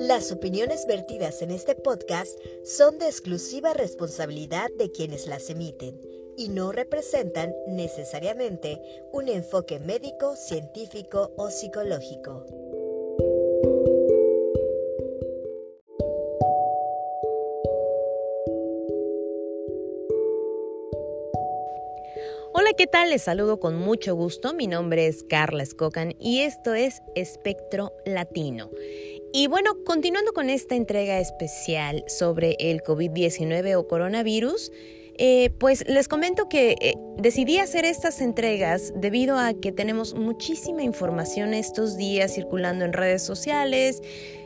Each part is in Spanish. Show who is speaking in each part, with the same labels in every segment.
Speaker 1: Las opiniones vertidas en este podcast son de exclusiva responsabilidad de quienes las emiten y no representan necesariamente un enfoque médico, científico o psicológico.
Speaker 2: Hola, ¿qué tal? Les saludo con mucho gusto. Mi nombre es Carla Escocan y esto es Espectro Latino. Y bueno, continuando con esta entrega especial sobre el COVID-19 o coronavirus, eh, pues les comento que eh, decidí hacer estas entregas debido a que tenemos muchísima información estos días circulando en redes sociales,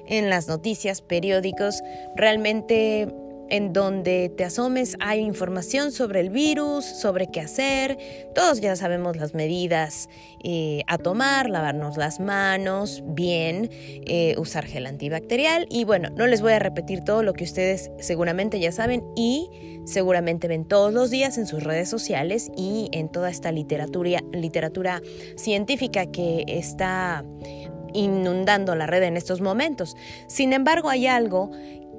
Speaker 2: en las noticias, periódicos. Realmente en donde te asomes hay información sobre el virus, sobre qué hacer. Todos ya sabemos las medidas eh, a tomar, lavarnos las manos bien, eh, usar gel antibacterial y bueno, no les voy a repetir todo lo que ustedes seguramente ya saben y seguramente ven todos los días en sus redes sociales y en toda esta literatura, literatura científica que está inundando la red en estos momentos. Sin embargo, hay algo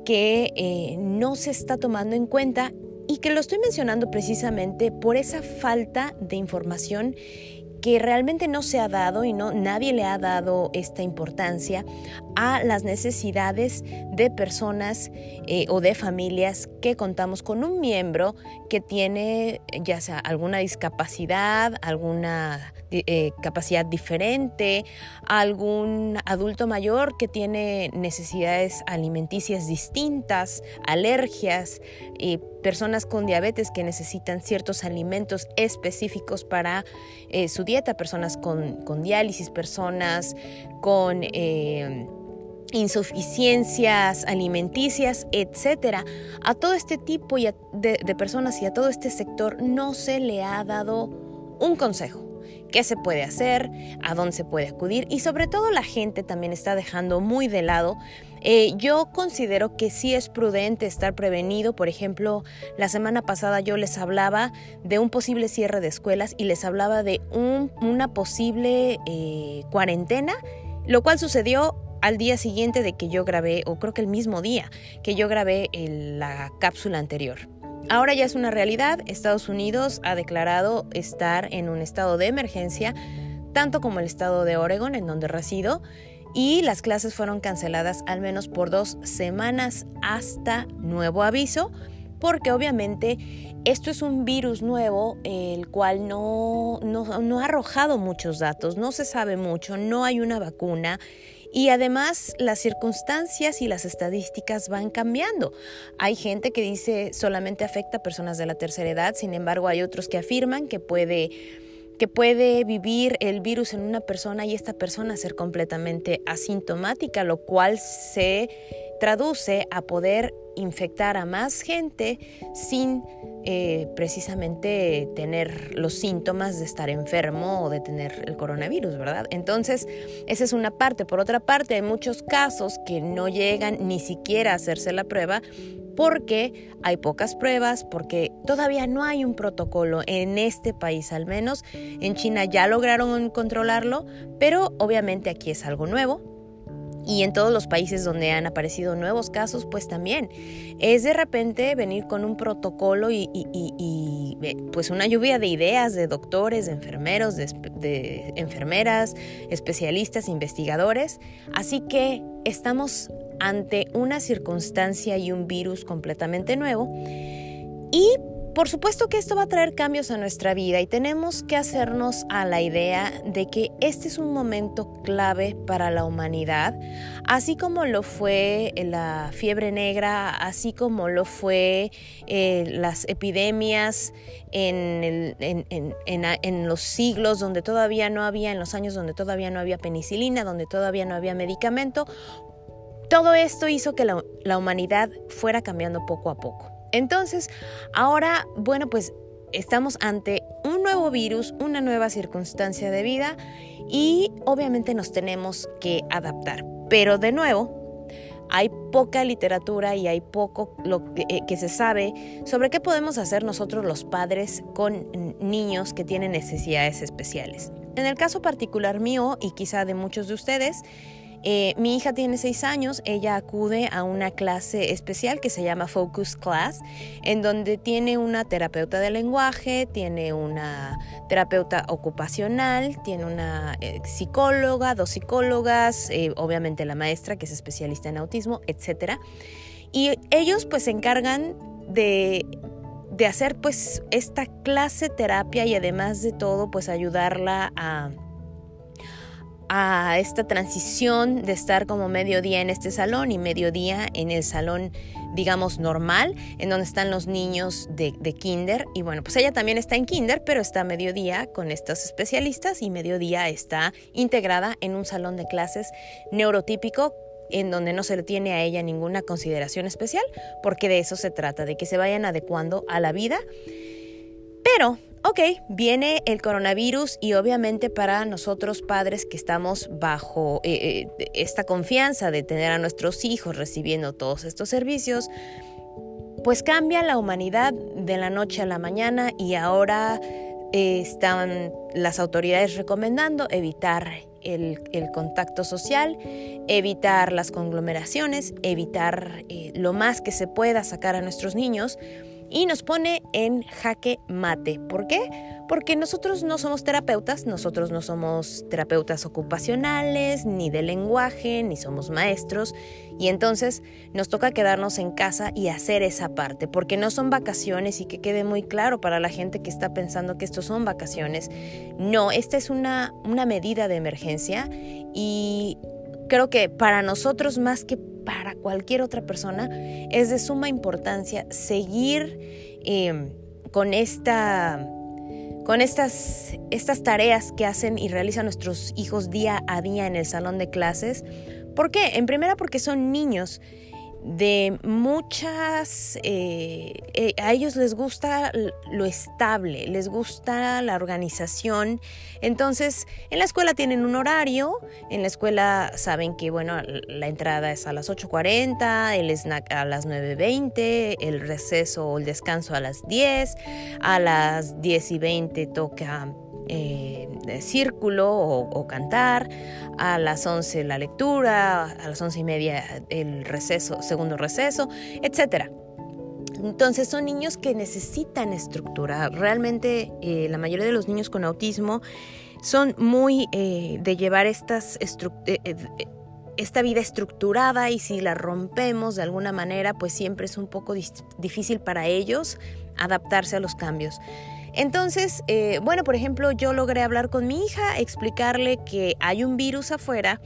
Speaker 2: que eh, no se está tomando en cuenta y que lo estoy mencionando precisamente por esa falta de información que realmente no se ha dado y no nadie le ha dado esta importancia a las necesidades de personas eh, o de familias que contamos con un miembro que tiene ya sea alguna discapacidad, alguna eh, capacidad diferente, algún adulto mayor que tiene necesidades alimenticias distintas, alergias, y personas con diabetes que necesitan ciertos alimentos específicos para eh, su dieta, personas con, diálisis, personas con eh, insuficiencias alimenticias, etcétera. A todo este tipo de personas y a todo este sector no se le ha dado un consejo qué se puede hacer, a dónde se puede acudir y sobre todo la gente también está dejando muy de lado eh, yo considero que sí es prudente estar prevenido. Por ejemplo, la semana pasada yo les hablaba de un posible cierre de escuelas y les hablaba de una posible eh, cuarentena, lo cual sucedió al día siguiente de que yo grabé, o creo que el mismo día que yo grabé la cápsula anterior. Ahora ya es una realidad, Estados Unidos ha declarado estar en un estado de emergencia, tanto como el estado de Oregon, en donde resido, y las clases fueron canceladas al menos por dos semanas hasta nuevo aviso, porque obviamente esto es un virus nuevo, el cual no, no, ha arrojado muchos datos, no se sabe mucho, no hay una vacuna. Y además las circunstancias y las estadísticas van cambiando. Hay gente que dice solamente afecta a personas de la tercera edad, sin embargo hay otros que afirman que puede que puede vivir el virus en una persona y esta persona ser completamente asintomática, lo cual se traduce a poder infectar a más gente sin eh, precisamente tener los síntomas de estar enfermo o de tener el coronavirus, ¿verdad? Entonces, esa es una parte. Por otra parte, hay muchos casos que no llegan ni siquiera a hacerse la prueba porque hay pocas pruebas, porque todavía no hay un protocolo en este país al menos. En China ya lograron controlarlo, pero obviamente aquí es algo nuevo y en todos los países donde han aparecido nuevos casos, pues también es de repente venir con un protocolo y, eh, pues una lluvia de ideas de doctores, de enfermeros, de enfermeras, especialistas, investigadores. Así que estamos ante una circunstancia y un virus completamente nuevo. Y por supuesto que esto va a traer cambios a nuestra vida y tenemos que hacernos a la idea de que este es un momento clave para la humanidad, así como lo fue la fiebre negra, así como lo fue eh, las epidemias en, los siglos donde todavía no había, en los años donde todavía no había penicilina, donde todavía no había medicamento. Todo esto hizo que la humanidad fuera cambiando poco a poco. Entonces, ahora, bueno, pues estamos ante un nuevo virus, una nueva circunstancia de vida y obviamente nos tenemos que adaptar. Pero de nuevo, hay poca literatura y hay poco lo que, eh, que, se sabe sobre qué podemos hacer nosotros los padres con niños que tienen necesidades especiales. En el caso particular mío y quizá de muchos de ustedes, Eh, mi hija tiene seis años, ella acude a una clase especial que se llama Focus Class, en donde tiene una terapeuta de lenguaje, tiene una terapeuta ocupacional, tiene una eh, psicóloga, dos psicólogas, eh, obviamente la maestra que es especialista en autismo, etc. Y ellos pues se encargan de de hacer pues esta clase terapia y además de todo pues ayudarla a a esta transición de estar como mediodía en este salón y mediodía en el salón, digamos, normal, en donde están los niños de, kinder. Y bueno, pues ella también está en kinder, pero está mediodía con estos especialistas y mediodía está integrada en un salón de clases neurotípico en donde no se le tiene a ella ninguna consideración especial, porque de eso se trata, de que se vayan adecuando a la vida. Pero ok, viene el coronavirus y obviamente para nosotros padres que estamos bajo eh, eh, esta confianza de tener a nuestros hijos recibiendo todos estos servicios, pues cambia la humanidad de la noche a la mañana y ahora eh, están las autoridades recomendando evitar el, contacto social, evitar las conglomeraciones, evitar lo más que se pueda sacar a nuestros niños y nos pone en jaque mate. ¿Por qué? Porque nosotros no somos terapeutas, nosotros no somos terapeutas ocupacionales, ni de lenguaje, ni somos maestros, y entonces nos toca quedarnos en casa y hacer esa parte, porque no son vacaciones y que quede muy claro para la gente que está pensando que esto son vacaciones. No, esta es una, una medida de emergencia y creo que para nosotros más que para cualquier otra persona, es de suma importancia seguir em, con esta con estas, estas tareas que hacen y realizan nuestros hijos día a día en el salón de clases. ¿Por qué? En primera porque son niños de muchas, eh, eh, a ellos les gusta lo estable, les gusta la organización. Entonces, en la escuela tienen un horario, en la escuela saben que, bueno, la entrada es a las 8.40, el snack a las 9.20, el receso o el descanso a las 10, a las 10 y 20 toca eh, círculo o, cantar, a las 11 la lectura, a las 11 y media el receso, segundo receso, etc. Entonces son niños que necesitan estructura. Realmente eh, la mayoría de los niños con autismo son muy eh, de llevar estas esta vida estructurada y si la rompemos de alguna manera, pues siempre es un poco difícil para ellos adaptarse a los cambios. Entonces, eh, bueno, por ejemplo, yo logré hablar con mi hija, explicarle que hay un virus afuera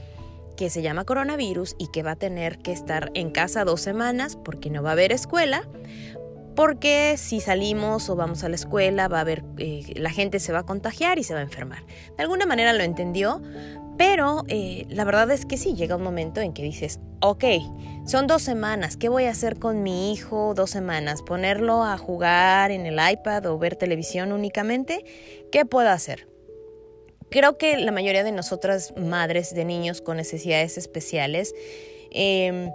Speaker 2: que se llama coronavirus y que va a tener que estar en casa dos semanas porque no va a haber escuela, porque si salimos o vamos a la escuela va a haber, eh, la gente se va a contagiar y se va a enfermar. De alguna manera lo entendió, pero eh, la verdad es que sí, llega un momento en que dices, ok, son dos semanas, ¿qué voy a hacer con mi hijo dos semanas? ¿Ponerlo a jugar en el iPad o ver televisión únicamente? ¿Qué puedo hacer? Creo que la mayoría de nosotras madres de niños con necesidades especiales em,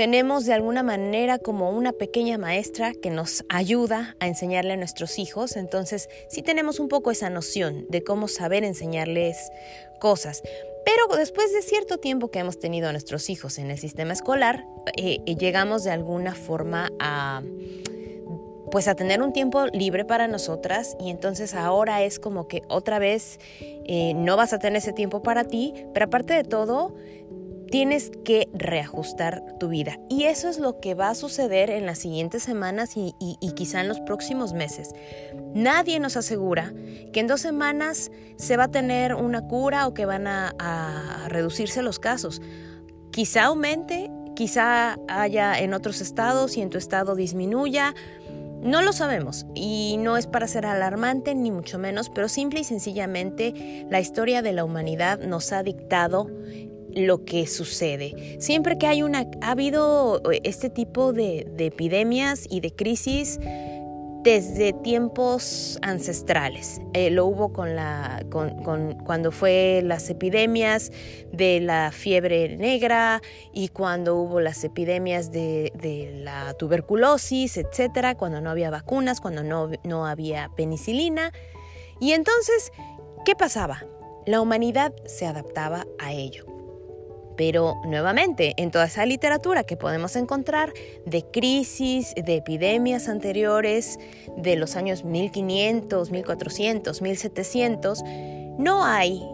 Speaker 2: tenemos de alguna manera como una pequeña maestra que nos ayuda a enseñarle a nuestros hijos, entonces sí tenemos un poco esa noción de cómo saber enseñarles cosas. Pero después de cierto tiempo que hemos tenido a nuestros hijos en el sistema escolar, eh, eh, llegamos de alguna forma a pues a tener un tiempo libre para nosotras. Y entonces ahora es como que otra vez eh, no vas a tener ese tiempo para ti, pero aparte de todo tienes que reajustar tu vida. Y eso es lo que va a suceder en las siguientes semanas y, quizá en los próximos meses. Nadie nos asegura que en dos semanas se va a tener una cura o que van a reducirse los casos. Quizá aumente, quizá haya en otros estados y en tu estado disminuya. No lo sabemos y no es para ser alarmante ni mucho menos, pero simple y sencillamente la historia de la humanidad nos ha dictado lo que sucede. Siempre que hay una, ha habido eh, este tipo de, epidemias y de crisis desde tiempos ancestrales. Eh, lo hubo con la, con, cuando fue las epidemias de la fiebre negra y cuando hubo las epidemias de, de la tuberculosis, etcétera, cuando no había vacunas, cuando no, no había penicilina. Y entonces, ¿qué pasaba? La humanidad se adaptaba a ello. Pero nuevamente, en toda esa literatura que podemos encontrar de crisis, de epidemias anteriores, de los años 1500, 1400, 1700, no hay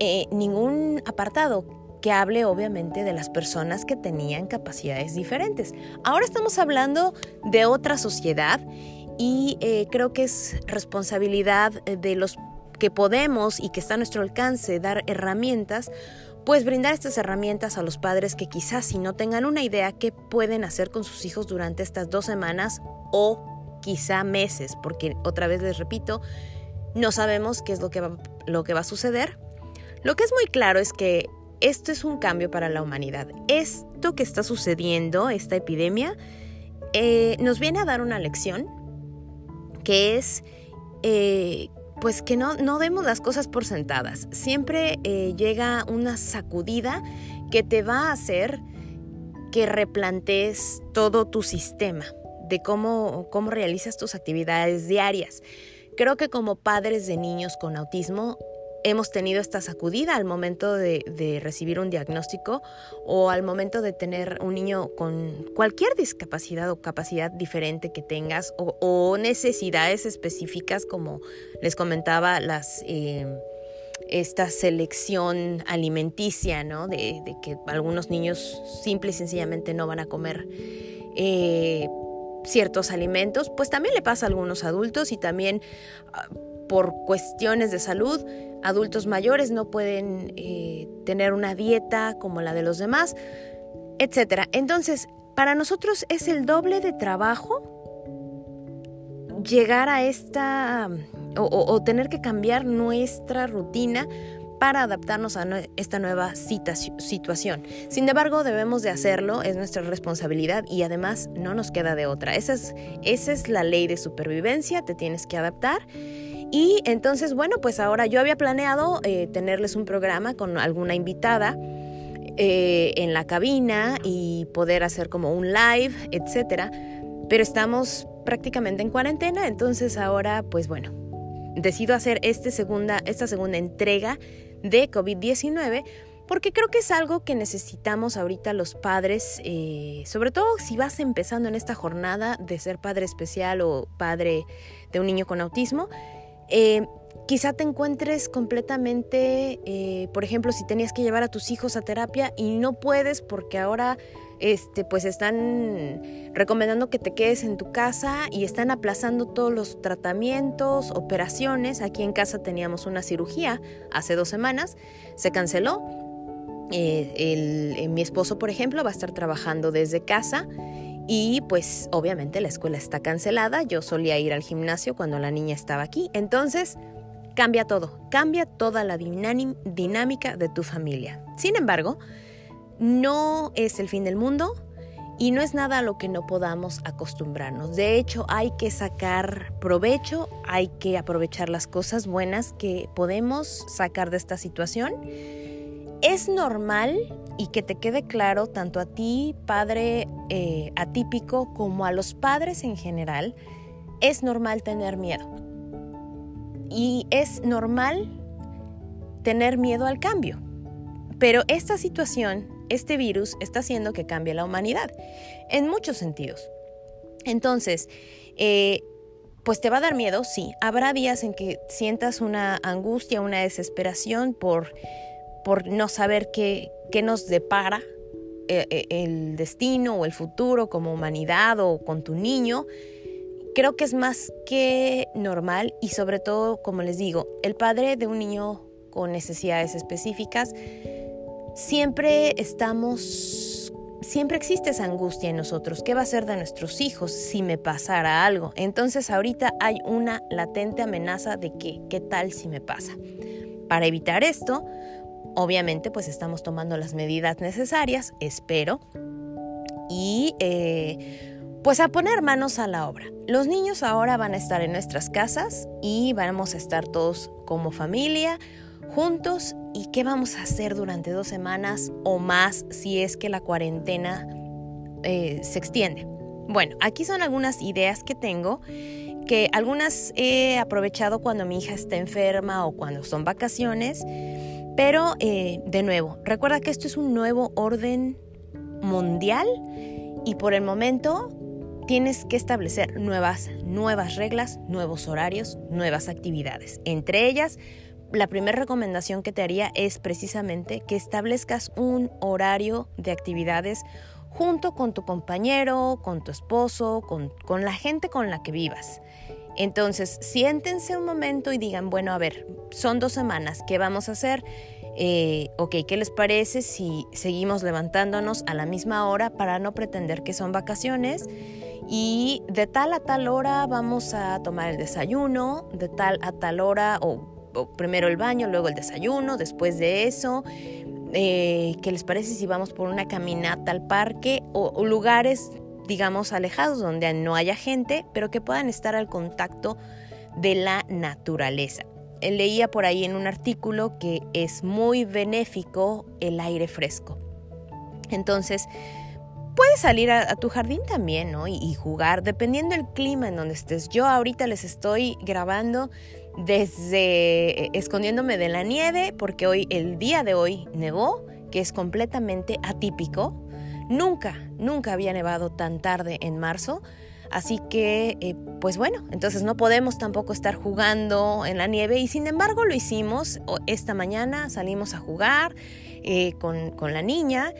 Speaker 2: eh, ningún apartado que hable obviamente de las personas que tenían capacidades diferentes. Ahora estamos hablando de otra sociedad y eh, creo que es responsabilidad de los que podemos y que está a nuestro alcance dar herramientas, pues brindar estas herramientas a los padres que quizás si no tengan una idea qué pueden hacer con sus hijos durante estas dos semanas o quizá meses, porque otra vez les repito, no sabemos qué es lo que va, a suceder. Lo que es muy claro es que esto es un cambio para la humanidad. Esto que está sucediendo, esta epidemia, eh, nos viene a dar una lección que es eh, pues que no, no demos las cosas por sentadas. Siempre eh, llega una sacudida que te va a hacer que replantees todo tu sistema de cómo, cómo realizas tus actividades diarias. Creo que como padres de niños con autismo hemos tenido esta sacudida al momento de, recibir un diagnóstico o al momento de tener un niño con cualquier discapacidad o capacidad diferente que tengas o, necesidades específicas como les comentaba las... Eh, esta selección alimenticia, ¿no? De, que algunos niños simple y sencillamente no van a comer eh, ciertos alimentos, pues también le pasa a algunos adultos y también ah, por cuestiones de salud adultos mayores no pueden eh, tener una dieta como la de los demás, etc. Entonces, para nosotros es el doble de trabajo llegar a esta o, tener que cambiar nuestra rutina para adaptarnos a esta nueva situación. Sin embargo, debemos de hacerlo, es nuestra responsabilidad y además no nos queda de otra. Esa es, esa es la ley de supervivencia, te tienes que adaptar y entonces, bueno, pues ahora yo había planeado eh, tenerles un programa con alguna invitada eh, en la cabina y poder hacer como un live, etcétera. Pero estamos prácticamente en cuarentena, entonces ahora, pues bueno, decido hacer este segunda, esta segunda entrega de COVID-19 porque creo que es algo que necesitamos ahorita los padres, eh, sobre todo si vas empezando en esta jornada de ser padre especial o padre de un niño con autismo. Eh, quizá te encuentres completamente, eh, por ejemplo, si tenías que llevar a tus hijos a terapia y no puedes porque ahora este, pues están recomendando que te quedes en tu casa y están aplazando todos los tratamientos, operaciones. Aquí en casa teníamos una cirugía hace dos semanas, se canceló. Eh, mi esposo, por ejemplo, va a estar trabajando desde casa y pues obviamente la escuela está cancelada, yo solía ir al gimnasio cuando la niña estaba aquí, entonces cambia todo, cambia toda la dinámica de tu familia. Sin embargo, no es el fin del mundo y no es nada a lo que no podamos acostumbrarnos. De hecho, hay que sacar provecho, hay que aprovechar las cosas buenas que podemos sacar de esta situación. Es normal y que te quede claro tanto a ti, padre eh, atípico, como a los padres en general, es normal tener miedo. Y es normal tener miedo al cambio. Pero esta situación, este virus, está haciendo que cambie la humanidad en muchos sentidos. Entonces, eh, pues te va a dar miedo, sí. Habrá días en que sientas una angustia, una desesperación por, por no saber qué, qué nos depara eh, eh, el destino o el futuro como humanidad o con tu niño, creo que es más que normal y sobre todo, como les digo, el padre de un niño con necesidades específicas, siempre estamos, siempre existe esa angustia en nosotros. ¿Qué va a ser de nuestros hijos si me pasara algo? Entonces ahorita hay una latente amenaza de que, ¿qué tal si me pasa? Para evitar esto, Obviamente pues estamos tomando las medidas necesarias, espero, y eh, pues a poner manos a la obra. Los niños ahora van a estar en nuestras casas y vamos a estar todos como familia, juntos, y qué vamos a hacer durante dos semanas o más si es que la cuarentena eh, se extiende. Bueno, aquí son algunas ideas que tengo que algunas he aprovechado cuando mi hija está enferma o cuando son vacaciones Pero, eh, de nuevo, recuerda que esto es un nuevo orden mundial y por el momento tienes que establecer nuevas, nuevas reglas, nuevos horarios, nuevas actividades. Entre ellas, la primera recomendación que te haría es precisamente que establezcas un horario de actividades junto con tu compañero, con tu esposo, con, con la gente con la que vivas. Entonces, siéntense un momento y digan, bueno, a ver, son dos semanas, ¿qué vamos a hacer? Eh, ok, ¿qué les parece si seguimos levantándonos a la misma hora para no pretender que son vacaciones? Y de tal a tal hora vamos a tomar el desayuno, de tal a tal hora, o, primero el baño, luego el desayuno, después de eso. Eh, ¿Qué les parece si vamos por una caminata al parque o lugares digamos, alejados, donde no haya gente, pero que puedan estar al contacto de la naturaleza. Leía por ahí en un artículo que es muy benéfico el aire fresco. Entonces, puedes salir a, tu jardín también, ¿no? Y, jugar, dependiendo del clima en donde estés. Yo ahorita les estoy grabando desde eh, escondiéndome de la nieve, porque hoy, el día de hoy, nevó, que es completamente atípico. Nunca, nunca había nevado tan tarde en marzo. Así que, eh, pues bueno, entonces no podemos tampoco estar jugando en la nieve y sin embargo lo hicimos. Esta mañana salimos a jugar eh, con, con la niña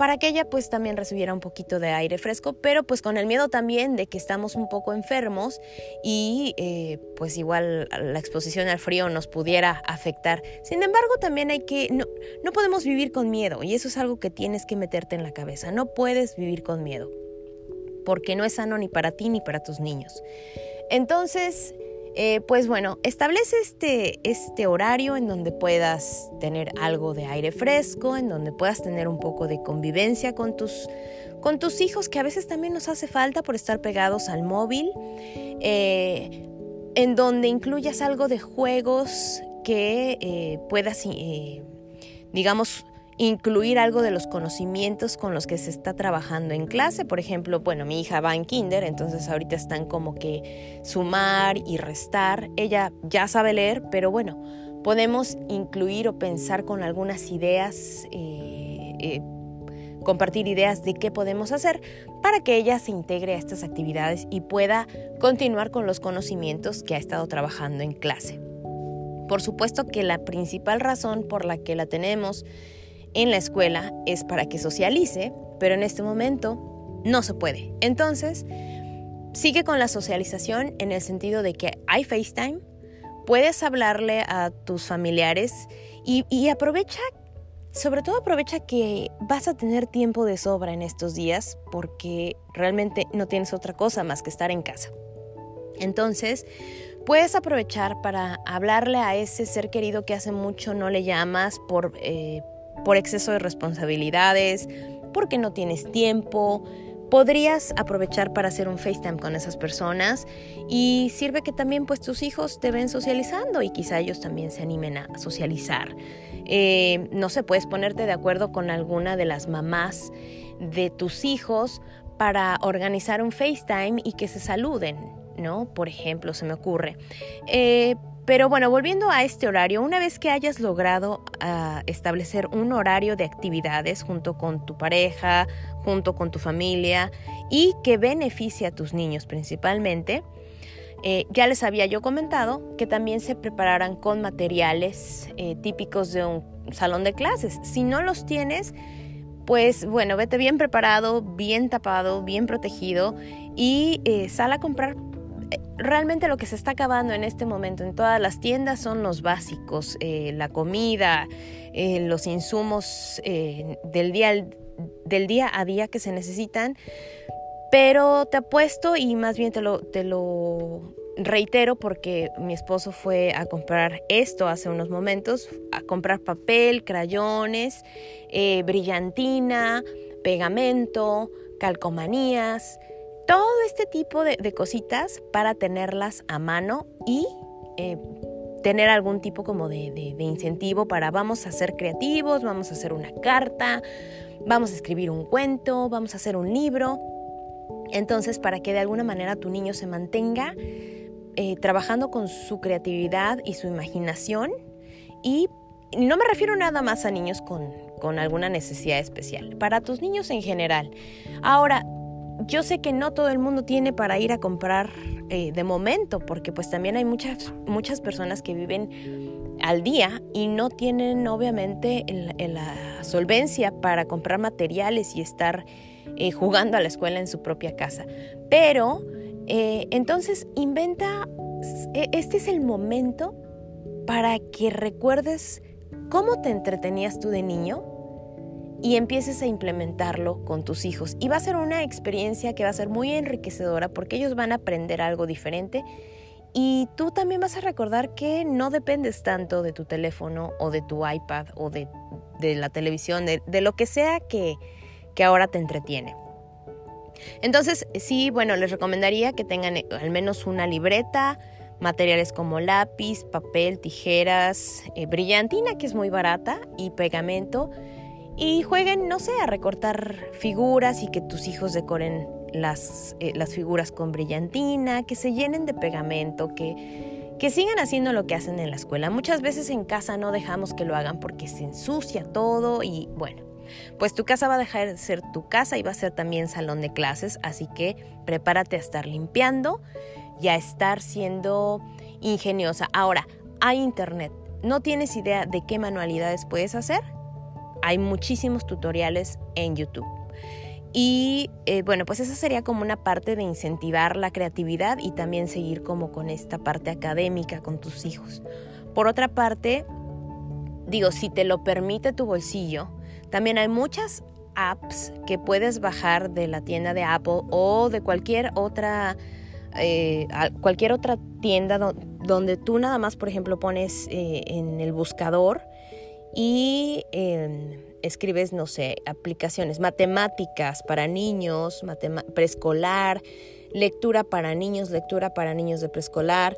Speaker 2: para que ella pues también recibiera un poquito de aire fresco, pero pues con el miedo también de que estamos un poco enfermos y eh, pues igual la exposición al frío nos pudiera afectar. Sin embargo, también hay que, no, no podemos vivir con miedo y eso es algo que tienes que meterte en la cabeza, no puedes vivir con miedo, porque no es sano ni para ti ni para tus niños. Entonces, eh, pues bueno, establece este, este horario en donde puedas tener algo de aire fresco, en donde puedas tener un poco de convivencia con tus, con tus hijos, que a veces también nos hace falta por estar pegados al móvil, eh, en donde incluyas algo de juegos que eh, puedas, digamos, incluir algo de los conocimientos con los que se está trabajando en clase. Por ejemplo, bueno, mi hija va en kinder, entonces ahorita están como que sumar y restar. Ella ya sabe leer, pero bueno, podemos incluir o pensar con algunas ideas. Eh, eh, compartir ideas de qué podemos hacer para que ella se integre a estas actividades y pueda continuar con los conocimientos que ha estado trabajando en clase. Por supuesto que la principal razón por la que la tenemos en la escuela es para que socialice, pero en este momento no se puede. Entonces, sigue con la socialización en el sentido de que hay FaceTime, puedes hablarle a tus familiares y, aprovecha, sobre todo aprovecha que vas a tener tiempo de sobra en estos días porque realmente no tienes otra cosa más que estar en casa. Entonces, puedes aprovechar para hablarle a ese ser querido que hace mucho no le llamas por... Eh, por exceso de responsabilidades, porque no tienes tiempo. Podrías aprovechar para hacer un FaceTime con esas personas y sirve que también pues tus hijos te ven socializando y quizá ellos también se animen a socializar. Eh, no sé, puedes ponerte de acuerdo con alguna de las mamás de tus hijos para organizar un FaceTime y que se saluden, ¿no? Por ejemplo, se me ocurre. Eh, pero bueno, volviendo a este horario, una vez que hayas logrado ah, establecer un horario de actividades junto con tu pareja, junto con tu familia y que beneficie a tus niños principalmente, eh, ya les había yo comentado que también se prepararan con materiales eh, típicos de un salón de clases. Si no los tienes, pues bueno, vete bien preparado, bien tapado, bien protegido y eh, sal a comprar realmente lo que se está acabando en este momento en todas las tiendas son los básicos, eh, la comida, eh, los insumos eh, del, día, del día a día que se necesitan. Pero te apuesto y más bien te lo, te lo reitero porque mi esposo fue a comprar esto hace unos momentos, a comprar papel, crayones, brillantina, pegamento, calcomanías todo este tipo de, cositas para tenerlas a mano y eh, tener algún tipo como de, incentivo para vamos a ser creativos, vamos a hacer una carta, vamos a escribir un cuento, vamos a hacer un libro. Entonces, para que de alguna manera tu niño se mantenga eh, trabajando con su creatividad y su imaginación y no me refiero nada más a niños con, con alguna necesidad especial, para tus niños en general. Ahora, yo sé que no todo el mundo tiene para ir a comprar eh, de momento, porque pues también hay muchas, muchas personas que viven al día y no tienen obviamente la solvencia para comprar materiales y estar eh, jugando a la escuela en su propia casa. Pero eh, entonces inventa, e, este es el momento para que recuerdes cómo te entretenías tú de niño y empieces a implementarlo con tus hijos. Y va a ser una experiencia que va a ser muy enriquecedora porque ellos van a aprender algo diferente y tú también vas a recordar que no dependes tanto de tu teléfono o de tu iPad o de, la televisión, de, lo que sea que, que ahora te entretiene. Entonces, sí, bueno, les recomendaría que tengan al menos una libreta, materiales como lápiz, papel, tijeras, eh, brillantina, que es muy barata, y pegamento y jueguen, no sé, a recortar figuras y que tus hijos decoren las, eh, las figuras con brillantina, que se llenen de pegamento, que, que sigan haciendo lo que hacen en la escuela. Muchas veces en casa no dejamos que lo hagan porque se ensucia todo y bueno, pues tu casa va a dejar de ser tu casa y va a ser también salón de clases, así que prepárate a estar limpiando y a estar siendo ingeniosa. Ahora, hay internet. ¿No tienes idea de qué manualidades puedes hacer? Hay muchísimos tutoriales en YouTube. Y eh, bueno, pues esa sería como una parte de incentivar la creatividad y también seguir como con esta parte académica con tus hijos. Por otra parte, digo, si te lo permite tu bolsillo, también hay muchas apps que puedes bajar de la tienda de Apple o de cualquier otra, eh, cualquier otra tienda donde tú nada más, por ejemplo, pones eh, en el buscador y em, escribes, no sé, aplicaciones, matemáticas para niños, preescolar, lectura para niños, lectura para niños de preescolar.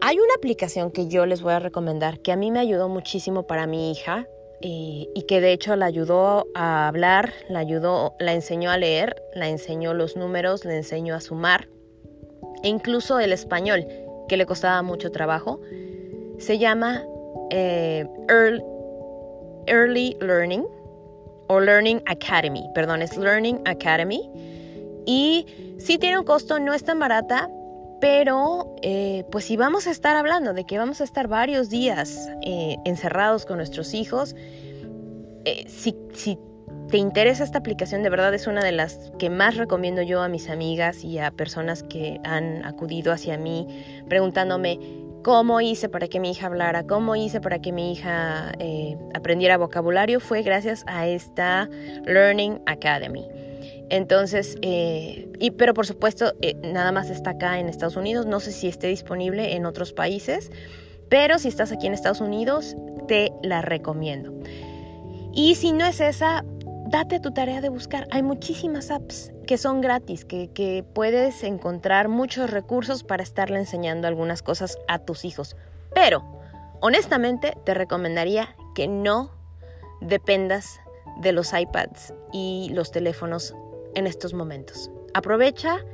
Speaker 2: Hay una aplicación que yo les voy a recomendar que a mí me ayudó muchísimo para mi hija eh, y que de hecho la ayudó a hablar, la ayudó, la enseñó a leer, la enseñó los números, le enseñó a sumar e incluso el español, que le costaba mucho trabajo. Se llama eh, Earl Early Learning o Learning Academy, perdón, es Learning Academy. Y sí tiene un costo, no es tan barata, pero eh, pues si vamos a estar hablando de que vamos a estar varios días eh, encerrados con nuestros hijos, eh, si, si te interesa esta aplicación, de verdad es una de las que más recomiendo yo a mis amigas y a personas que han acudido hacia mí preguntándome cómo hice para que mi hija hablara, cómo hice para que mi hija eh, aprendiera vocabulario, fue gracias a esta Learning Academy. Entonces, eh, pero por supuesto, eh, nada más está acá en Estados Unidos, no sé si esté disponible en otros países, pero si estás aquí en Estados Unidos, te la recomiendo. Y si no es esa, date tu tarea de buscar. Hay muchísimas apps que son gratis, que, puedes encontrar muchos recursos para estarle enseñando algunas cosas a tus hijos. Pero, honestamente, te recomendaría que no dependas de los iPads y los teléfonos en estos momentos. Aprovecha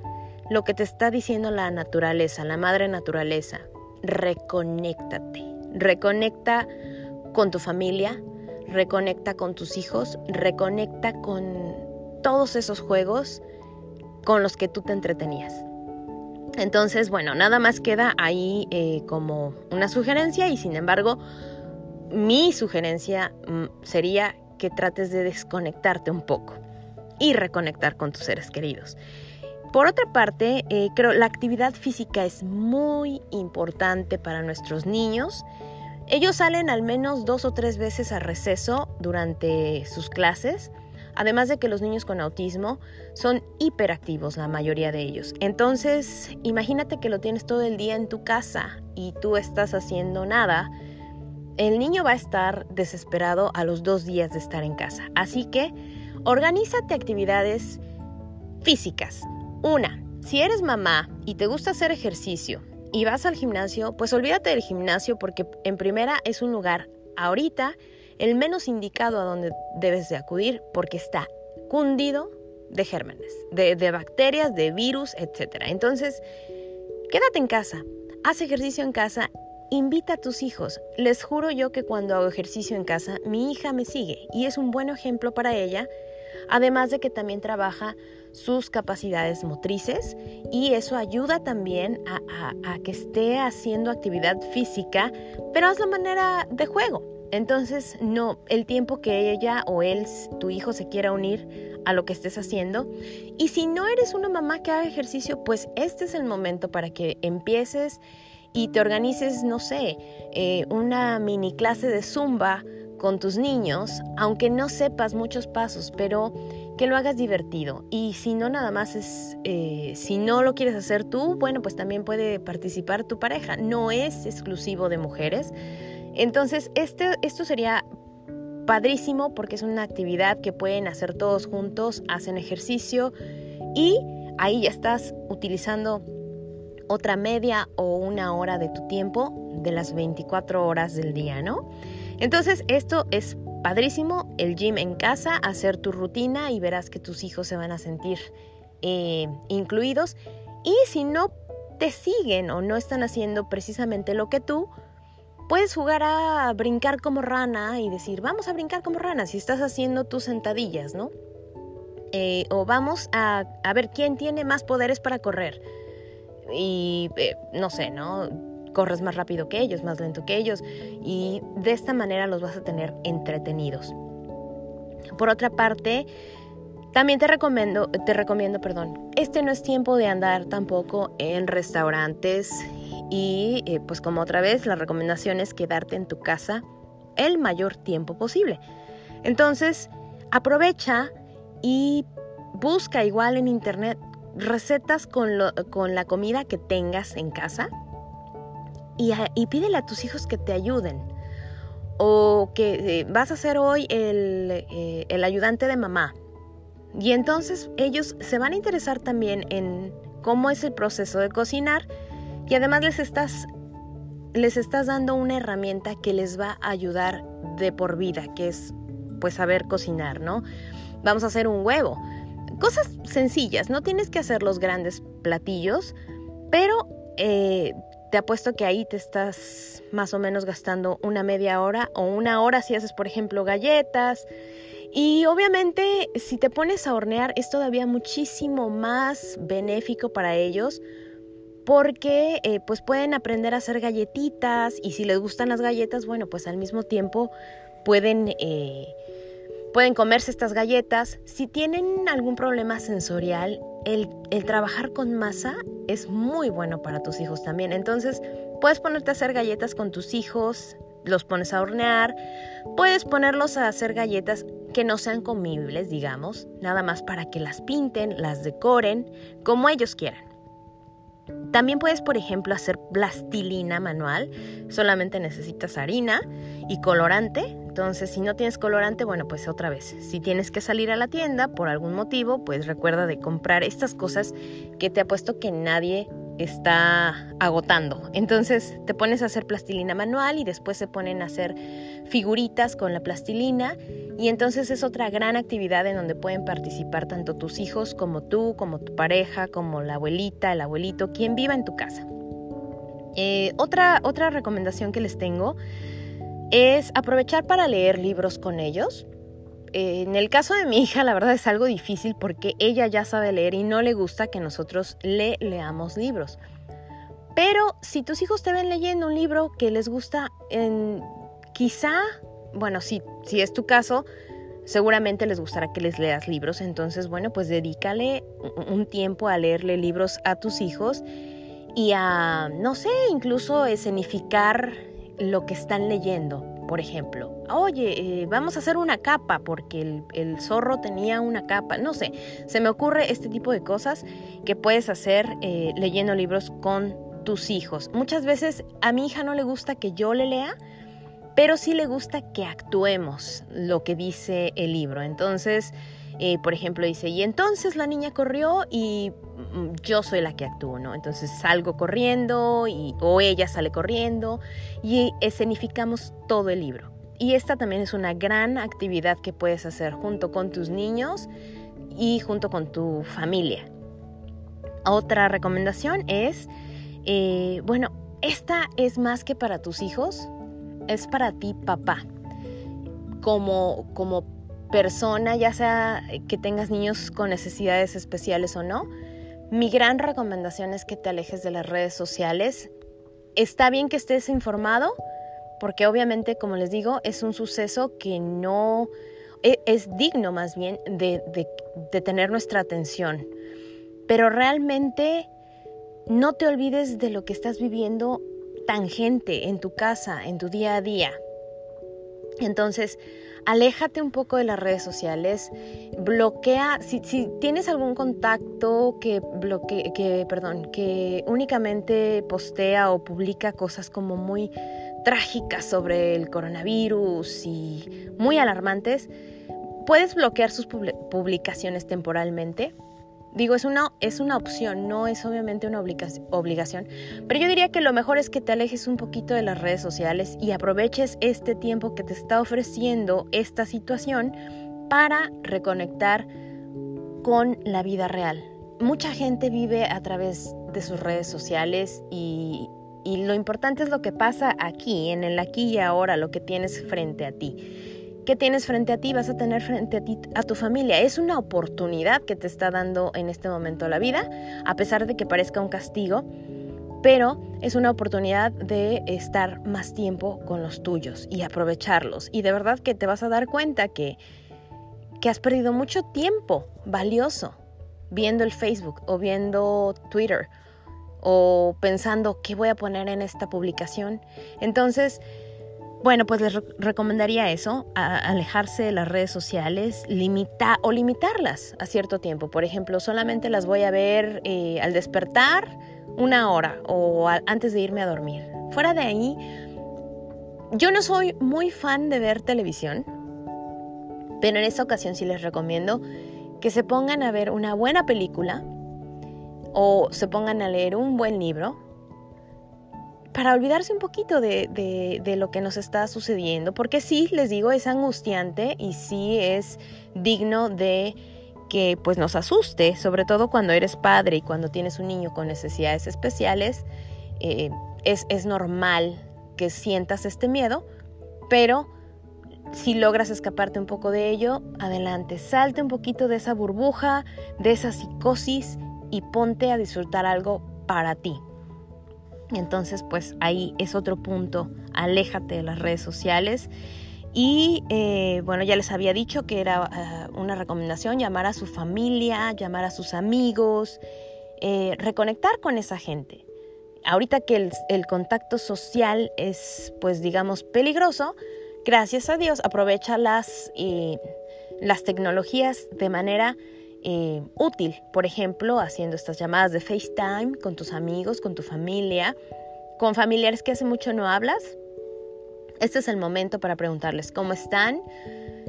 Speaker 2: lo que te está diciendo la naturaleza, la madre naturaleza. Reconéctate. Reconecta con tu familia, reconecta con tus hijos, reconecta con todos esos juegos con los que tú te entretenías. Entonces, bueno, nada más queda ahí eh, como una sugerencia y sin embargo, mi sugerencia mm, sería que trates de desconectarte un poco y reconectar con tus seres queridos. Por otra parte, eh, creo la actividad física es muy importante para nuestros niños ellos salen al menos dos o tres veces a receso durante sus clases, además de que los niños con autismo son hiperactivos, la mayoría de ellos. Entonces, imagínate que lo tienes todo el día en tu casa y tú estás haciendo nada. El niño va a estar desesperado a los dos días de estar en casa. Así que, organízate actividades físicas. Una, si eres mamá y te gusta hacer ejercicio, y vas al gimnasio, pues olvídate del gimnasio porque en primera es un lugar ahorita el menos indicado a donde debes de acudir porque está cundido de gérmenes, de, bacterias, de virus, etc. Entonces, quédate en casa, haz ejercicio en casa invita a tus hijos. Les juro yo que cuando hago ejercicio en casa, mi hija me sigue y es un buen ejemplo para ella, además de que también trabaja sus capacidades motrices y eso ayuda también a, que esté haciendo actividad física, pero haz la manera de juego. Entonces, no, el tiempo que ella o él, tu hijo, se quiera unir a lo que estés haciendo. Y si no eres una mamá que haga ejercicio, pues este es el momento para que empieces y te organices, no sé, eh, una mini clase de zumba con tus niños, aunque no sepas muchos pasos, pero que lo hagas divertido. Y si no, nada más es, eh, si no lo quieres hacer tú, bueno, pues también puede participar tu pareja. No es exclusivo de mujeres. Entonces, este, esto sería padrísimo porque es una actividad que pueden hacer todos juntos, hacen ejercicio y ahí ya estás utilizando otra media o una hora de tu tiempo de las 24 horas del día, ¿no? Entonces, esto es padrísimo, el gym en casa, hacer tu rutina y verás que tus hijos se van a sentir eh, incluidos. Y si no te siguen o no están haciendo precisamente lo que tú, Puedes jugar a brincar como rana y decir, vamos a brincar como rana si estás haciendo tus sentadillas, ¿no? Eh, o vamos a, ver quién tiene más poderes para correr. Y eh, no sé, ¿no? Corres más rápido que ellos, más lento que ellos. Y de esta manera los vas a tener entretenidos. Por otra parte, también te recomiendo, te recomiendo, perdón, este no es tiempo de andar tampoco en restaurantes y eh, pues como otra vez, la recomendación es quedarte en tu casa el mayor tiempo posible. Entonces, aprovecha y busca igual en internet recetas con, con la comida que tengas en casa y, y, pídele a tus hijos que te ayuden. O que eh, vas a ser hoy el, eh, el ayudante de mamá. Y entonces ellos se van a interesar también en cómo es el proceso de cocinar y además les estás, les estás dando una herramienta que les va a ayudar de por vida, que es pues saber cocinar, ¿no? Vamos a hacer un huevo. Cosas sencillas, no tienes que hacer los grandes platillos, pero eh, te apuesto que ahí te estás más o menos gastando una media hora o una hora si haces, por ejemplo, galletas. Y obviamente si te pones a hornear es todavía muchísimo más benéfico para ellos porque eh, pues pueden aprender a hacer galletitas y si les gustan las galletas, bueno, pues al mismo tiempo pueden, eh, pueden comerse estas galletas. Si tienen algún problema sensorial, el, trabajar con masa es muy bueno para tus hijos también. Entonces, puedes ponerte a hacer galletas con tus hijos, los pones a hornear, puedes ponerlos a hacer galletas que no sean comibles, digamos, nada más para que las pinten, las decoren, como ellos quieran. También puedes, por ejemplo, hacer plastilina manual. Solamente necesitas harina y colorante. Entonces, si no tienes colorante, bueno, pues otra vez. Si tienes que salir a la tienda por algún motivo, pues recuerda de comprar estas cosas que te apuesto que nadie está agotando. Entonces te pones a hacer plastilina manual y después se ponen a hacer figuritas con la plastilina y entonces es otra gran actividad en donde pueden participar tanto tus hijos como tú, como tu pareja, como la abuelita, el abuelito, quien viva en tu casa. Eh, otra, otra recomendación que les tengo es aprovechar para leer libros con ellos en el caso de mi hija, la verdad es algo difícil porque ella ya sabe leer y no le gusta que nosotros le leamos libros. Pero si tus hijos te ven leyendo un libro que les gusta, quizá, bueno, si, si es tu caso, seguramente les gustará que les leas libros. Entonces, bueno, pues dedícale un tiempo a leerle libros a tus hijos y a, no sé, incluso escenificar lo que están leyendo. Por ejemplo, oye, eh, vamos a hacer una capa porque el, zorro tenía una capa. No sé, se me ocurre este tipo de cosas que puedes hacer eh, leyendo libros con tus hijos. Muchas veces a mi hija no le gusta que yo le lea, pero sí le gusta que actuemos lo que dice el libro. Entonces, eh, por ejemplo, dice, y entonces la niña corrió y mm, yo soy la que actúo, ¿no? Entonces salgo corriendo y, o ella sale corriendo y escenificamos todo el libro. Y esta también es una gran actividad que puedes hacer junto con tus niños y junto con tu familia. Otra recomendación es, eh, bueno, esta es más que para tus hijos, es para ti papá. Como, como persona, ya sea que tengas niños con necesidades especiales o no, mi gran recomendación es que te alejes de las redes sociales. Está bien que estés informado, porque obviamente, como les digo, es un suceso que no e, es, digno más bien de, de tener nuestra atención. Pero realmente no te olvides de lo que estás viviendo tangente en tu casa, en tu día a día. Entonces, aléjate un poco de las redes sociales, bloquea, si, tienes algún contacto que bloque, que, perdón, que únicamente postea o publica cosas como muy trágicas sobre el coronavirus y muy alarmantes, puedes bloquear sus publicaciones temporalmente Digo, es una, es una opción, no es obviamente una obligación, pero yo diría que lo mejor es que te alejes un poquito de las redes sociales y aproveches este tiempo que te está ofreciendo esta situación para reconectar con la vida real. Mucha gente vive a través de sus redes sociales y, y lo importante es lo que pasa aquí, en el aquí y ahora, lo que tienes frente a ti. ¿Qué tienes frente a ti? Vas a tener frente a ti a tu familia. Es una oportunidad que te está dando en este momento la vida, a pesar de que parezca un castigo, pero es una oportunidad de estar más tiempo con los tuyos y aprovecharlos. Y de verdad que te vas a dar cuenta que, que has perdido mucho tiempo valioso viendo el Facebook o viendo Twitter o pensando qué voy a poner en esta publicación. Entonces, bueno, pues les recomendaría eso, alejarse de las redes sociales, limita o limitarlas a cierto tiempo. Por ejemplo, solamente las voy a ver eh, al despertar una hora o antes de irme a dormir. Fuera de ahí, yo no soy muy fan de ver televisión, pero en esta ocasión sí les recomiendo que se pongan a ver una buena película o se pongan a leer un buen libro para olvidarse un poquito de, lo que nos está sucediendo, porque sí, les digo, es angustiante y sí es digno de que pues nos asuste, sobre todo cuando eres padre y cuando tienes un niño con necesidades especiales, eh, es, es normal que sientas este miedo, pero si logras escaparte un poco de ello, adelante, salte un poquito de esa burbuja, de esa psicosis y ponte a disfrutar algo para ti. Entonces, pues ahí es otro punto, aléjate de las redes sociales. Y eh, bueno, ya les había dicho que era eh, una recomendación llamar a su familia, llamar a sus amigos, eh, reconectar con esa gente. Ahorita que el, contacto social es, pues digamos, peligroso, gracias a Dios aprovecha las, las tecnologías de manera eh, útil, por ejemplo, haciendo estas llamadas de FaceTime con tus amigos, con tu familia, con familiares que hace mucho no hablas. Este es el momento para preguntarles cómo están.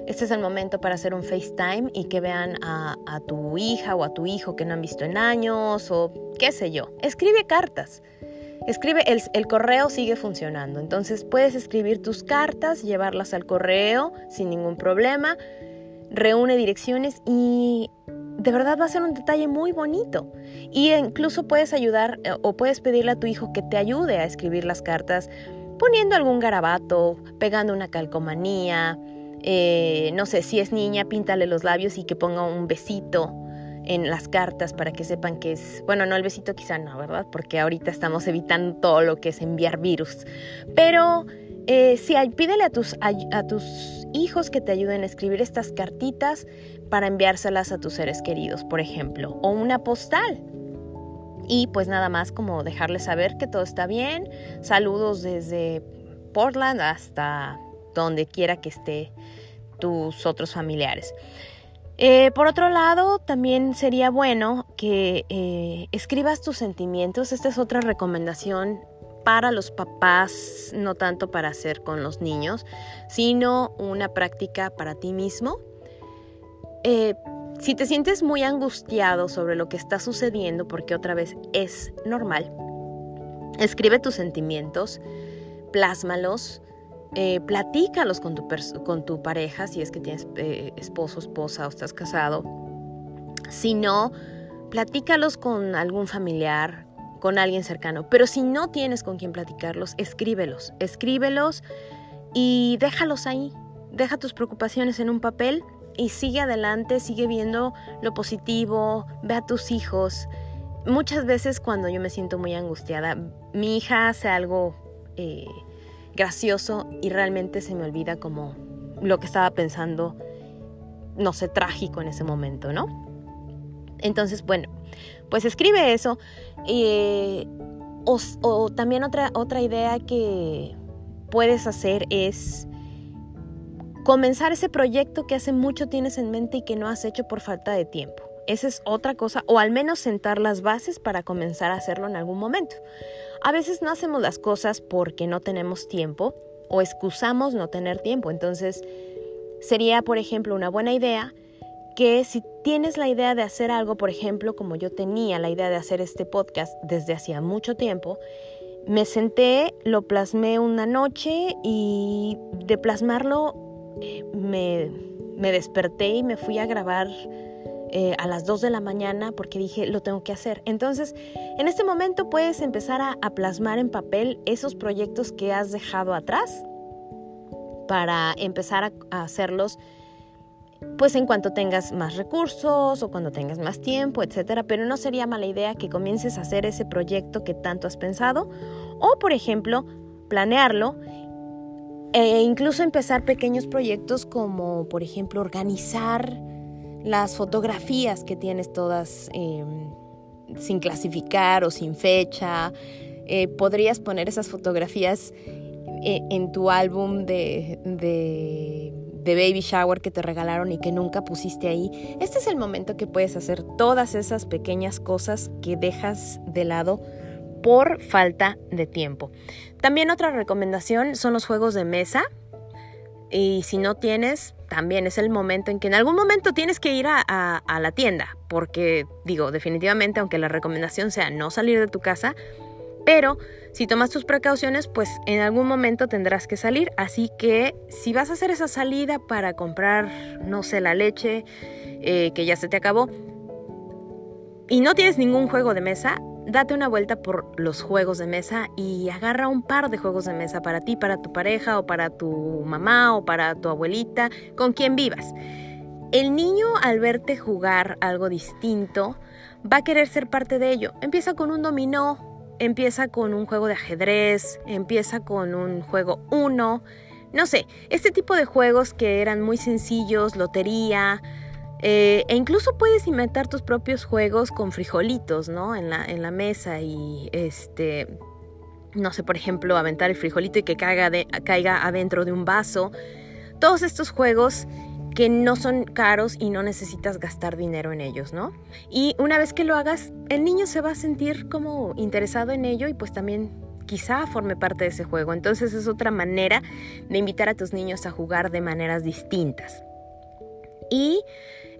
Speaker 2: Este es el momento para hacer un FaceTime y que vean a, tu hija o a tu hijo que no han visto en años o qué sé yo. Escribe cartas. Escribe, el, el, correo sigue funcionando, entonces puedes escribir tus cartas, llevarlas al correo sin ningún problema, reúne direcciones y de verdad va a ser un detalle muy bonito. Y incluso puedes ayudar eh, o puedes pedirle a tu hijo que te ayude a escribir las cartas poniendo algún garabato, pegando una calcomanía, eh, no sé, si es niña, píntale los labios y que ponga un besito en las cartas para que sepan que es, bueno, no el besito quizá no, ¿verdad? Porque ahorita estamos evitando todo lo que es enviar virus. Pero eh, sí, pídele a tus, a tus hijos que te ayuden a escribir estas cartitas para enviárselas a tus seres queridos, por ejemplo, o una postal. Y pues nada más como dejarles saber que todo está bien. Saludos desde Portland hasta donde quiera que esté tus otros familiares. Eh, por otro lado, también sería bueno que eh, escribas tus sentimientos. Esta es otra recomendación para los papás, no tanto para hacer con los niños, sino una práctica para ti mismo. Eh, si te sientes muy angustiado sobre lo que está sucediendo, porque otra vez es normal, escribe tus sentimientos, plásmalos, eh, platícalos con tu, con tu pareja, si es que tienes eh, esposo, esposa o estás casado. Si no, platícalos con algún familiar, con alguien cercano. Pero si no tienes con quien platicarlos, escríbelos, escríbelos y déjalos ahí. Deja tus preocupaciones en un papel y sigue adelante, sigue viendo lo positivo, ve a tus hijos. Muchas veces cuando yo me siento muy angustiada, mi hija hace algo eh, gracioso y realmente se me olvida como lo que estaba pensando, no sé, trágico en ese momento, ¿no? Entonces, bueno, pues escribe eso. Eh, o, también otra, otra idea que puedes hacer es comenzar ese proyecto que hace mucho tienes en mente y que no has hecho por falta de tiempo. Esa es otra cosa, o al menos sentar las bases para comenzar a hacerlo en algún momento. A veces no hacemos las cosas porque no tenemos tiempo o excusamos no tener tiempo. Entonces, sería, por ejemplo, una buena idea que si tienes la idea de hacer algo, por ejemplo, como yo tenía la idea de hacer este podcast desde hacía mucho tiempo, me senté, lo plasmé una noche y de plasmarlo eh, me, desperté y me fui a grabar eh, a las 2 de la mañana porque dije, lo tengo que hacer. Entonces, en este momento puedes empezar a, plasmar en papel esos proyectos que has dejado atrás para empezar a hacerlos pues en cuanto tengas más recursos o cuando tengas más tiempo, etcétera, pero no sería mala idea que comiences a hacer ese proyecto que tanto has pensado o, por ejemplo, planearlo e incluso empezar pequeños proyectos como, por ejemplo, organizar las fotografías que tienes todas em, sin clasificar o sin fecha. Eh, podrías poner esas fotografías eh, en tu álbum de de baby shower que te regalaron y que nunca pusiste ahí, este es el momento que puedes hacer todas esas pequeñas cosas que dejas de lado por falta de tiempo. También otra recomendación son los juegos de mesa. Y si no tienes, también es el momento en que en algún momento tienes que ir a, a la tienda. Porque digo, definitivamente, aunque la recomendación sea no salir de tu casa, pero si tomas tus precauciones, pues en algún momento tendrás que salir. Así que si vas a hacer esa salida para comprar, no sé, la leche eh, que ya se te acabó, y no tienes ningún juego de mesa, date una vuelta por los juegos de mesa y agarra un par de juegos de mesa para ti, para tu pareja o para tu mamá o para tu abuelita, con quien vivas. El niño al verte jugar algo distinto va a querer ser parte de ello. Empieza con un dominó empieza con un juego de ajedrez, empieza con un juego uno, no sé, este tipo de juegos que eran muy sencillos, lotería, eh, e incluso puedes inventar tus propios juegos con frijolitos, ¿no? En la, en la mesa y este, no sé, por ejemplo, aventar el frijolito y que caiga, de, caiga adentro de un vaso. Todos estos juegos que no son caros y no necesitas gastar dinero en ellos, ¿no? Y una vez que lo hagas, el niño se va a sentir como interesado en ello y pues también quizá forme parte de ese juego. Entonces es otra manera de invitar a tus niños a jugar de maneras distintas. Y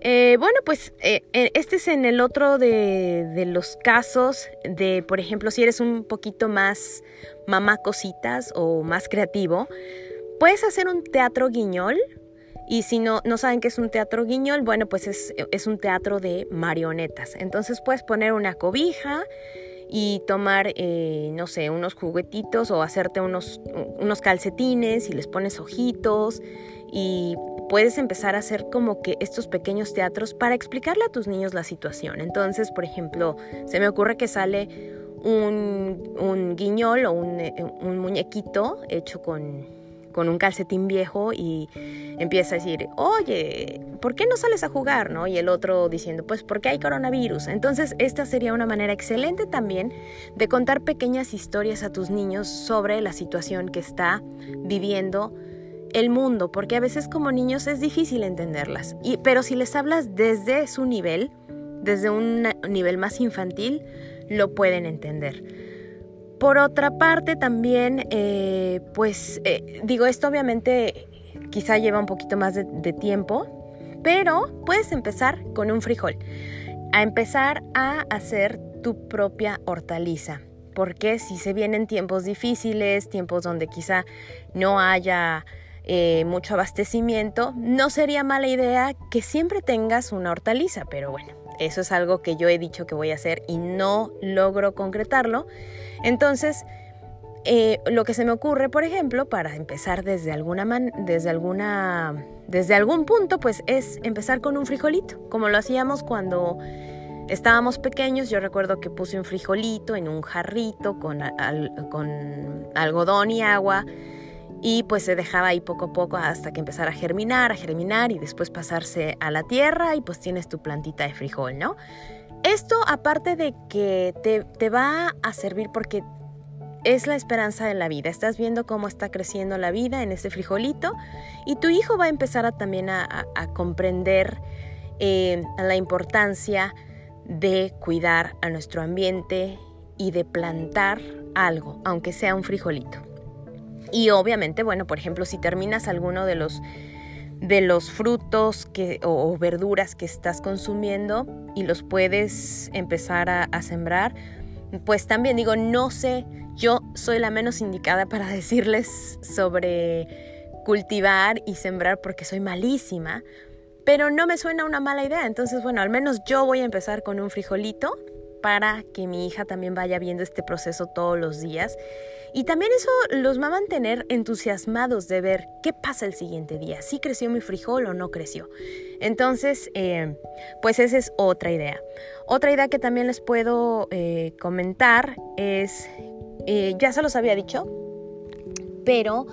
Speaker 2: eh, bueno, pues eh, eh, este es en el otro de, de, los casos de, por ejemplo, si eres un poquito más mamá cositas o más creativo, puedes hacer un teatro guiñol y si no, no saben qué es un teatro guiñol, bueno, pues es, un teatro de marionetas. Entonces puedes poner una cobija y tomar, eh, no sé, unos juguetitos o hacerte unos, unos calcetines y les pones ojitos y puedes empezar a hacer como que estos pequeños teatros para explicarle a tus niños la situación. Entonces, por ejemplo, se me ocurre que sale un, un guiñol o un, un muñequito hecho con con un calcetín viejo y empieza a decir, oye, ¿por qué no sales a jugar? ¿no? Y el otro diciendo, pues porque hay coronavirus. Entonces, esta sería una manera excelente también de contar pequeñas historias a tus niños sobre la situación que está viviendo el mundo, porque a veces como niños es difícil entenderlas. Y, pero si les hablas desde su nivel, desde un nivel más infantil, lo pueden entender. Por otra parte, también, eh, pues eh, digo, esto obviamente quizá lleva un poquito más de, tiempo, pero puedes empezar con un frijol, a empezar a hacer tu propia hortaliza porque si se vienen tiempos difíciles, tiempos donde quizá no haya eh, mucho abastecimiento, no sería mala idea que siempre tengas una hortaliza, pero bueno, Eso es algo que yo he dicho que voy a hacer y no logro concretarlo. Entonces, eh, lo que se me ocurre, por ejemplo, para empezar desde alguna, desde alguna, desde algún punto, pues es empezar con un frijolito, como lo hacíamos cuando estábamos pequeños. Yo recuerdo que puse un frijolito en un jarrito con, con algodón y agua y pues se dejaba ahí poco a poco hasta que empezara a germinar, a germinar y después pasarse a la tierra y pues tienes tu plantita de frijol, ¿no? Esto aparte de que te, te va a servir porque es la esperanza de la vida. Estás viendo cómo está creciendo la vida en ese frijolito y tu hijo va a empezar a, también a, comprender eh, la importancia de cuidar a nuestro ambiente y de plantar algo, aunque sea un frijolito. Y obviamente, bueno, por ejemplo, si terminas alguno de los de los frutos que, o, verduras que estás consumiendo y los puedes empezar a sembrar, pues también digo, no sé yo soy la menos indicada para decirles sobre cultivar y sembrar porque soy malísima, pero no me suena una mala idea. Entonces, bueno, al menos yo voy a empezar con un frijolito para que mi hija también vaya viendo este proceso todos los días. Y también eso los va a mantener entusiasmados de ver qué pasa el siguiente día, si creció mi frijol o no creció. Entonces, eh, pues esa es otra idea. Otra idea que también les puedo eh, comentar es eh, ya se los había dicho, pero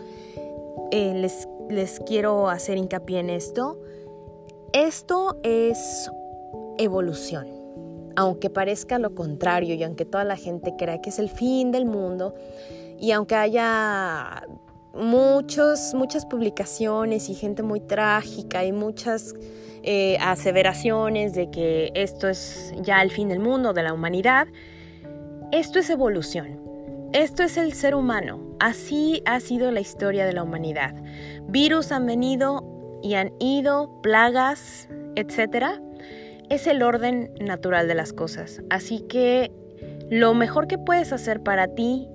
Speaker 2: les, les quiero hacer hincapié en esto. Esto es evolución. Aunque parezca lo contrario y aunque toda la gente crea que es el fin del mundo y aunque haya muchos, muchas publicaciones y gente muy trágica y muchas eh, aseveraciones de que esto es ya el fin del mundo, de la humanidad, esto es evolución. Esto es el ser humano. Así ha sido la historia de la humanidad. Virus han venido y han ido, plagas, etc. Es el orden natural de las cosas. Así que lo mejor que puedes hacer para ti,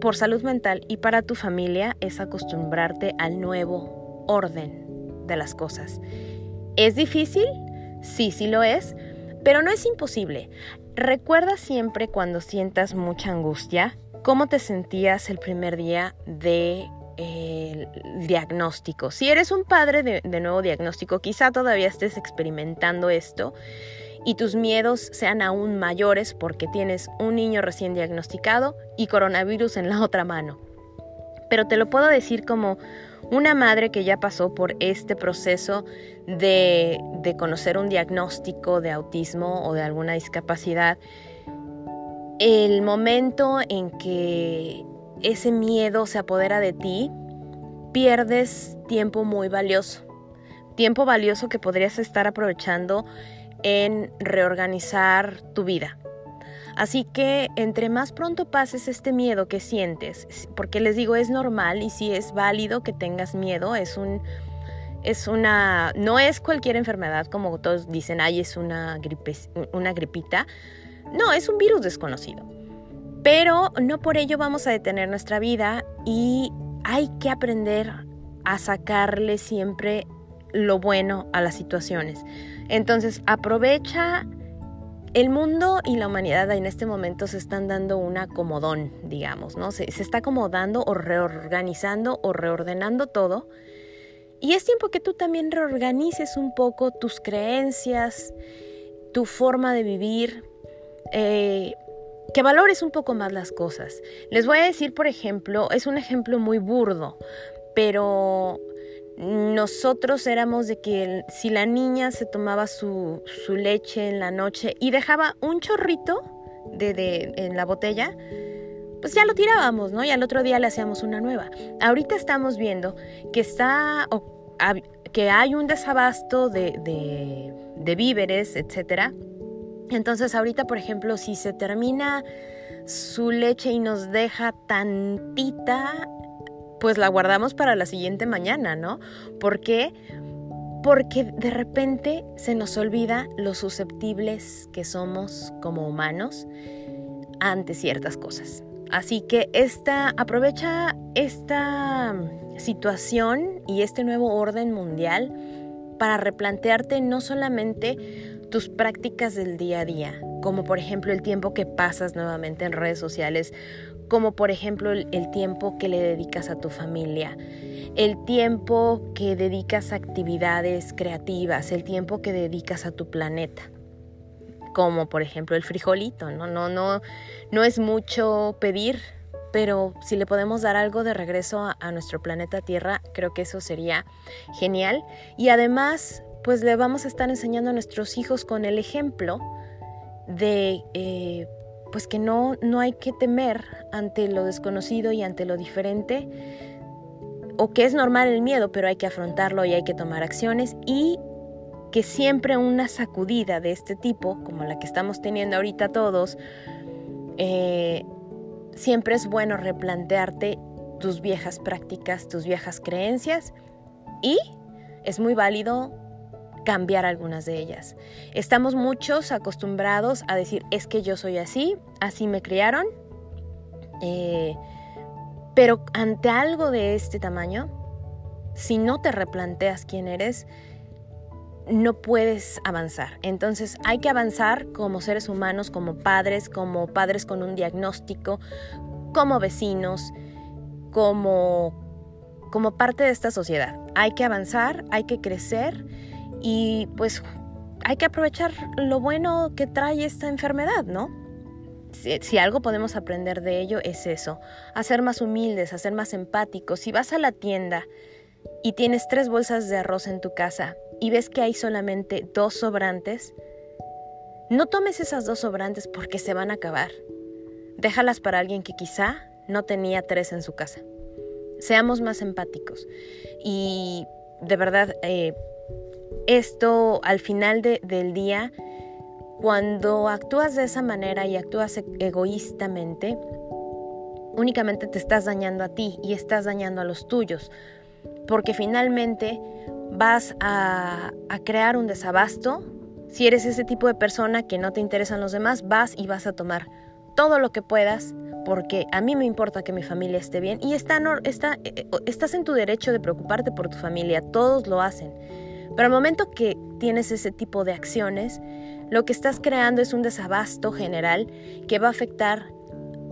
Speaker 2: por salud mental y para tu familia, es acostumbrarte al nuevo orden de las cosas. ¿Es difícil? Sí, sí lo es, pero no es imposible. Recuerda siempre cuando sientas mucha angustia ¿Cómo te sentías el primer día de eh, diagnóstico? Si eres un padre de, de nuevo diagnóstico, quizá todavía estés experimentando esto y tus miedos sean aún mayores porque tienes un niño recién diagnosticado y coronavirus en la otra mano. Pero te lo puedo decir como una madre que ya pasó por este proceso de, de conocer un diagnóstico de autismo o de alguna discapacidad el momento en que ese miedo se apodera de ti, pierdes tiempo muy valioso. Tiempo valioso que podrías estar aprovechando en reorganizar tu vida. Así que entre más pronto pases este miedo que sientes, porque les digo es normal y si es válido que tengas miedo, es un es una no es cualquier enfermedad como todos dicen, ay, es una gripe una gripita. No, es un virus desconocido. Pero no por ello vamos a detener nuestra vida y hay que aprender a sacarle siempre lo bueno a las situaciones. Entonces aprovecha el mundo y la humanidad en este momento se están dando un acomodón, digamos, ¿no? Se, está acomodando o reorganizando o reordenando todo. Y es tiempo que tú también reorganices un poco tus creencias, tu forma de vivir, eh, que valores un poco más las cosas. Les voy a decir, por ejemplo, es un ejemplo muy burdo, pero nosotros éramos de que si la niña se tomaba su, leche en la noche y dejaba un chorrito de, en la botella, pues ya lo tirábamos, ¿no? Y al otro día le hacíamos una nueva. Ahorita estamos viendo que está que hay un desabasto de, de, de víveres, etcétera, entonces ahorita, por ejemplo, si se termina su leche y nos deja tantita, pues la guardamos para la siguiente mañana, ¿no? ¿Por qué? Porque de repente se nos olvida lo susceptibles que somos como humanos ante ciertas cosas. Así que esta, aprovecha esta situación y este nuevo orden mundial para replantearte no solamente tus prácticas del día a día, como por ejemplo el tiempo que pasas nuevamente en redes sociales, como por ejemplo el, tiempo que le dedicas a tu familia, el tiempo que dedicas a actividades creativas, el tiempo que dedicas a tu planeta como por ejemplo el frijolito, ¿no? No, no, no es mucho pedir, pero si le podemos dar algo de regreso a, nuestro planeta Tierra, creo que eso sería genial. Y además, pues le vamos a estar enseñando a nuestros hijos con el ejemplo de eh, pues que no, no hay que temer ante lo desconocido y ante lo diferente, o que es normal el miedo, pero hay que afrontarlo y hay que tomar acciones y que siempre una sacudida de este tipo, como la que estamos teniendo ahorita todos, eh, siempre es bueno replantearte tus viejas prácticas, tus viejas creencias y es muy válido cambiar algunas de ellas. Estamos muchos acostumbrados a decir, es que yo soy así, así me criaron, eh, pero ante algo de este tamaño, si no te replanteas quién eres, no puedes avanzar. Entonces hay que avanzar como seres humanos, como padres, como padres con un diagnóstico, como vecinos, como, como parte de esta sociedad. Hay que avanzar, hay que crecer y pues hay que aprovechar lo bueno que trae esta enfermedad, ¿no? Si, algo podemos aprender de ello es eso, a ser más humildes, a ser más empáticos. Si vas a la tienda y tienes tres bolsas de arroz en tu casa y ves que hay solamente dos sobrantes, no tomes esas dos sobrantes porque se van a acabar. Déjalas para alguien que quizá no tenía tres en su casa. Seamos más empáticos. Y de verdad, eh, esto al final del día, cuando actúas de esa manera y actúas e-, egoístamente, únicamente te estás dañando a ti y estás dañando a los tuyos, porque finalmente vas a, crear un desabasto. Si eres ese tipo de persona que no te interesan los demás, vas y vas a tomar todo lo que puedas porque a mí me importa que mi familia esté bien y está, está, eh, estás en tu derecho de preocuparte por tu familia, todos lo hacen. Pero al momento que tienes ese tipo de acciones, lo que estás creando es un desabasto general que va a afectar,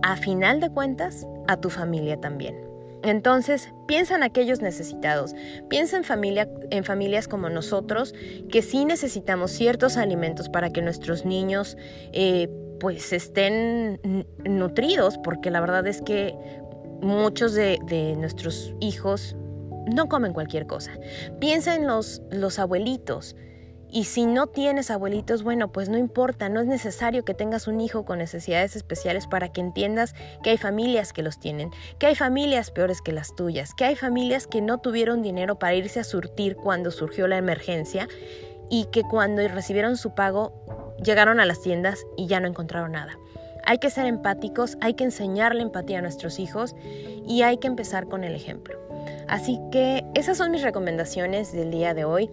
Speaker 2: a final de cuentas, a tu familia también. Entonces, piensa en aquellos necesitados, piensa en, familia, en familias como nosotros, que sí necesitamos ciertos alimentos para que nuestros niños eh, pues estén nutridos, porque la verdad es que muchos de, de, nuestros hijos no comen cualquier cosa. Piensa en los, los abuelitos, y si no tienes abuelitos, bueno, pues no importa, no es necesario que tengas un hijo con necesidades especiales para que entiendas que hay familias que los tienen, que hay familias peores que las tuyas, que hay familias que no tuvieron dinero para irse a surtir cuando surgió la emergencia y que cuando recibieron su pago llegaron a las tiendas y ya no encontraron nada. Hay que ser empáticos, hay que enseñarle empatía a nuestros hijos y hay que empezar con el ejemplo. Así que esas son mis recomendaciones del día de hoy.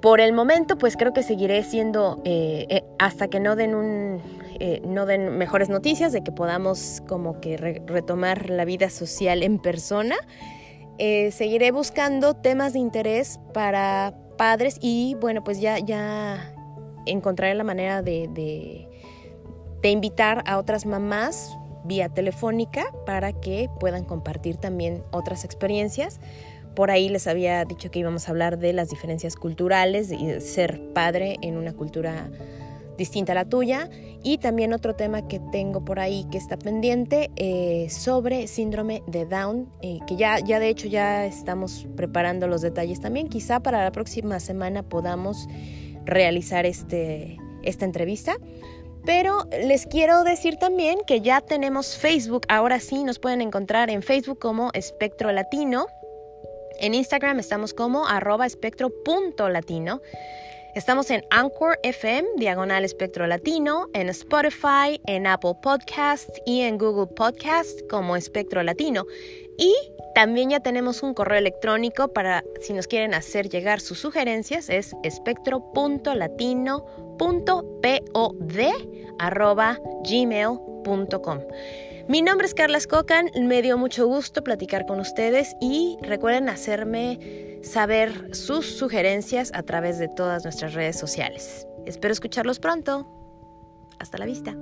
Speaker 2: Por el momento, pues creo que seguiré siendo eh, eh, hasta que no den un, eh, no den mejores noticias de que podamos como que retomar la vida social en persona. seguiré buscando temas de interés para padres y bueno, pues ya, ya encontraré la manera de, de, de invitar a otras mamás vía telefónica para que puedan compartir también otras experiencias por ahí les había dicho que íbamos a hablar de las diferencias culturales, de ser padre en una cultura distinta a la tuya. Y también otro tema que tengo por ahí que está pendiente eh, sobre síndrome de Down, eh, que ya, ya de hecho ya estamos preparando los detalles también. Quizá para la próxima semana podamos realizar este, esta entrevista. Pero les quiero decir también que ya tenemos Facebook. Ahora sí nos pueden encontrar en Facebook como Espectro Latino. En Instagram estamos como arroba espectro.latino. Estamos en Anchor FM, diagonal espectro latino, en Spotify, en Apple Podcast y en Google Podcast como espectro latino. Y también ya tenemos un correo electrónico para si nos quieren hacer llegar sus sugerencias, es espectro.latino.pod arroba gmail.com. Mi nombre es Carla Cocan, me dio mucho gusto platicar con ustedes y recuerden hacerme saber sus sugerencias a través de todas nuestras redes sociales. Espero escucharlos pronto. Hasta la vista.